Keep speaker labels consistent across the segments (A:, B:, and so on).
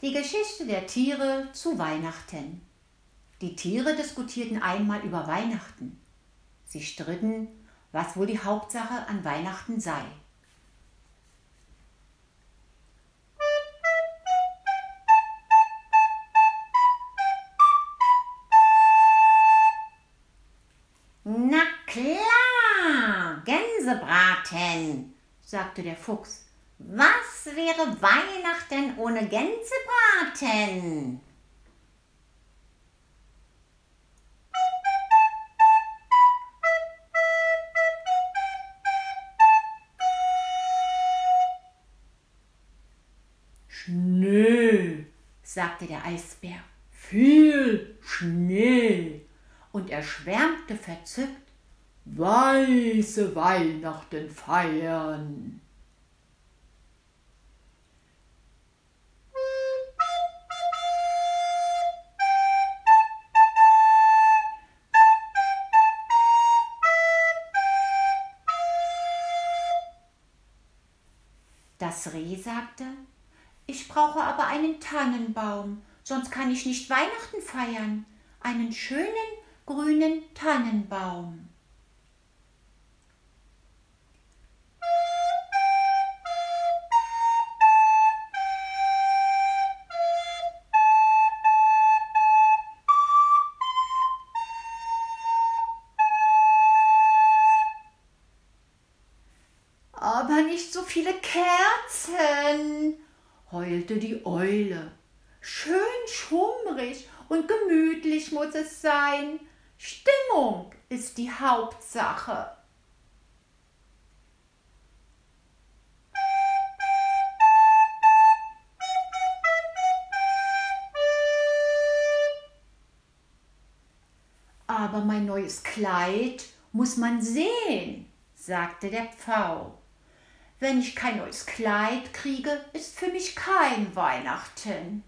A: Die Geschichte der Tiere zu Weihnachten. Die Tiere diskutierten einmal über Weihnachten. Sie stritten, was wohl die Hauptsache an Weihnachten sei. Na klar, Gänsebraten, sagte der Fuchs. Was wäre Weihnachten ohne Gänsebraten?
B: Schnee,
A: sagte der Eisbär,
B: viel Schnee
A: und er schwärmte verzückt,
B: weiße Weihnachten feiern.
A: Das Reh sagte, ich brauche aber einen Tannenbaum, sonst kann ich nicht Weihnachten feiern. Einen schönen grünen Tannenbaum. Aber nicht so viele Kerzen, heulte die Eule. Schön schummrig und gemütlich muss es sein. Stimmung ist die Hauptsache. Aber mein neues Kleid muss man sehen, sagte der Pfau. Wenn ich kein neues Kleid kriege, ist für mich kein Weihnachten.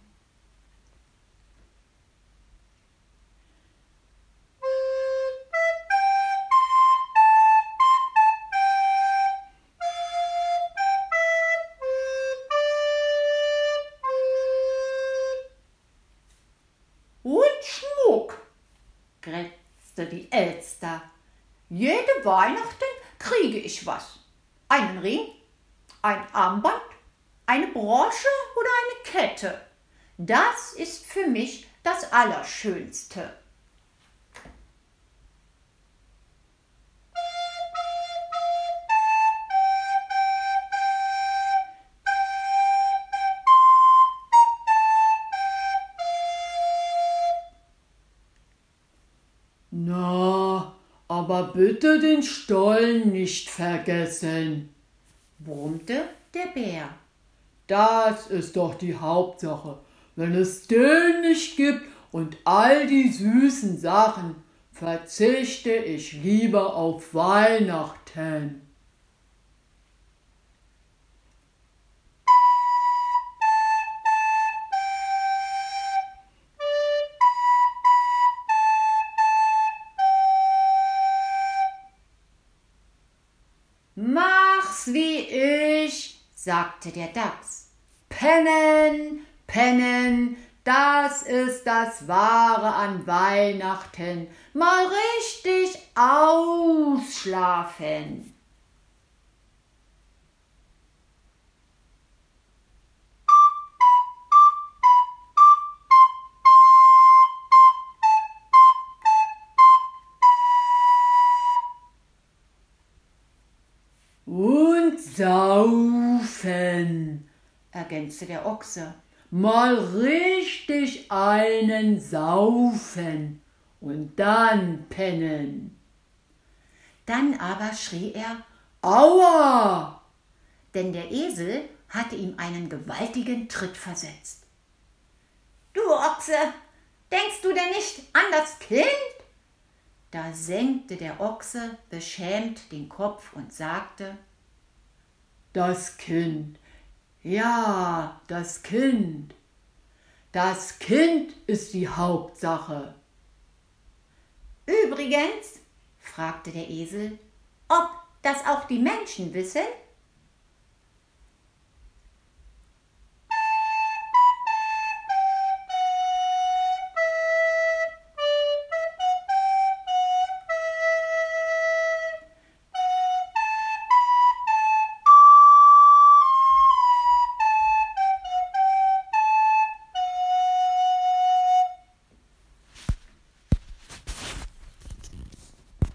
A: Und Schmuck, grätzte die Elster. Jede Weihnachten kriege ich was. Einen Ring, ein Armband, eine Brosche oder eine Kette. Das ist für mich das Allerschönste.
B: Na, aber bitte den Stollen nicht vergessen,
A: brummte der Bär.
B: Das ist doch die Hauptsache. Wenn es den nicht gibt und all die süßen Sachen, verzichte ich lieber auf Weihnachten.
A: Mach's wie ich, sagte der Dachs. Pennen, pennen, das ist das Wahre an Weihnachten. Mal richtig ausschlafen.
B: Saufen,
A: ergänzte der Ochse.
B: Mal richtig einen saufen und dann pennen.
A: Dann aber schrie er
B: Aua!
A: Denn der Esel hatte ihm einen gewaltigen Tritt versetzt. Du Ochse, denkst du denn nicht an das Kind? Da senkte der Ochse beschämt den Kopf und sagte
B: Das Kind, ja, das Kind. Das Kind ist die Hauptsache.
A: Übrigens, fragte der Esel, ob das auch die Menschen wissen?